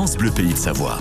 France Bleu Pays de Savoie.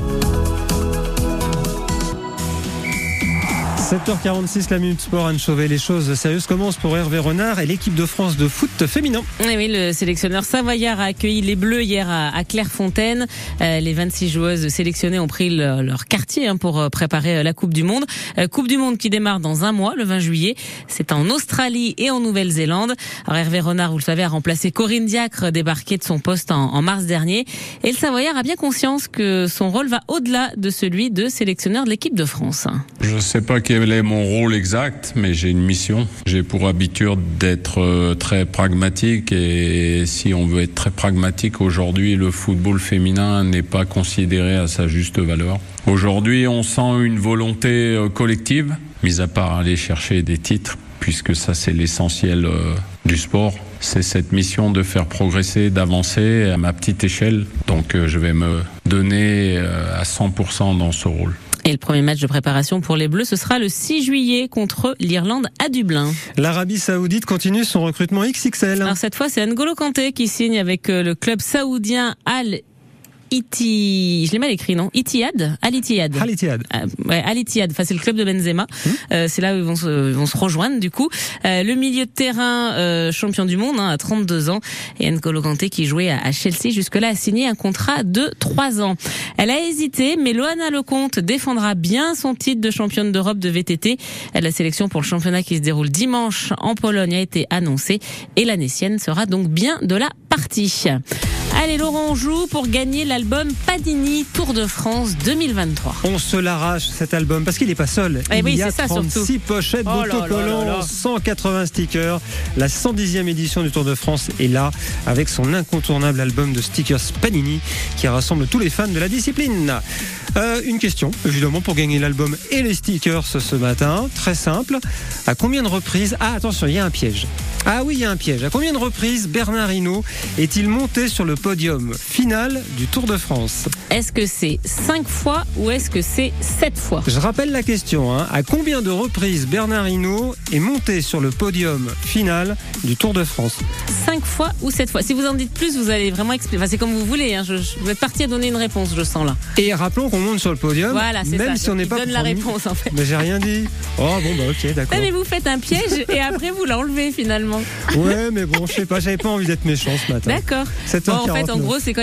7h46, la minute sport, Anne Chauvet. Les choses sérieuses commencent pour Hervé Renard et l'équipe de France de foot féminin. Oui, oui, le sélectionneur savoyard a accueilli les Bleus hier à, Clairefontaine. Euh, les 26 joueuses sélectionnées ont pris leur quartier hein, pour euh, préparer euh, la Coupe du Monde. Coupe du Monde qui démarre dans un mois, le 20 juillet. C'est en Australie et en Nouvelle-Zélande. Alors Hervé Renard, vous le savez, a remplacé Corinne Diacre, débarquée de son poste en, en mars dernier. Et le savoyard a bien conscience que son rôle va au-delà de celui de sélectionneur de l'équipe de France. Je ne sais pas qui quel est mon rôle exact, mais j'ai une mission. J'ai pour habitude d'être euh, très pragmatique et si on veut être très pragmatique aujourd'hui, le football féminin n'est pas considéré à sa juste valeur. Aujourd'hui, on sent une volonté euh, collective, mis à part aller chercher des titres, puisque ça c'est l'essentiel euh, du sport. C'est cette mission de faire progresser, d'avancer à ma petite échelle. Donc je vais me donner à 100% dans ce rôle. Et le premier match de préparation pour les Bleus, ce sera le 6 juillet contre l'Irlande à Dublin. L'Arabie Saoudite continue son recrutement XXL. Alors cette fois, c'est N'Golo Kanté qui signe avec euh, le club saoudien Al Iti, je l'ai mal écrit, non? Itiad? Al Itiad. Al Itiad. Euh, ouais, Al Itiad. Enfin, c'est le club de Benzema. Hmm. Euh, c'est là où ils vont se, vont se rejoindre, du coup. Euh, le milieu de terrain, euh, champion du monde, hein, à 32 ans. Et N'Golo Kanté, qui jouait à, Chelsea jusque-là, a signé un contrat de 3 ans. Elle a hésité, mais Loana Lecomte défendra bien son titre de championne d'Europe de VTT. La sélection pour le championnat qui se déroule dimanche en Pologne a été annoncée. Et la Nessienne sera donc bien de la partie. Allez, Laurent, on joue pour gagner l'album Padini Tour de France 2023. On se l'arrache cet album parce qu'il n'est pas seul. Eh Il y a ça, 36 pochettes oh d'autocollants, 180 stickers. La 110e édition du Tour de France est là avec son incontournable album de stickers Panini qui rassemble tous les fans de la discipline. Euh, une question, évidemment, pour gagner l'album et les stickers ce matin. Très simple. À combien de reprises? Ah, attention, il y a un piège. Ah oui, il y a un piège. À combien de reprises Bernard Hinault est-il monté sur le podium final du Tour de France Est-ce que c'est 5 fois ou est-ce que c'est 7 fois? Je rappelle la question. Hein. À combien de reprises Bernard Hinault est monté sur le podium final du Tour de France? 5 fois ou 7 fois Si vous en dites plus, vous allez vraiment expliquer. Enfin, c'est comme vous voulez. Hein. Je, vous êtes parti à donner une réponse, je sens là. Et rappelons qu'on monte sur le podium, voilà, même ça. si on n'est pas donne la réponse en fait. Mais j'ai rien dit. Oh bon bah ok d'accord. mais vous faites un piège et après vous l'enlevez finalement. Ouais mais bon je sais pas, j'avais pas envie d'être méchant ce matin. D'accord. Bon, en fait en gros c'est quand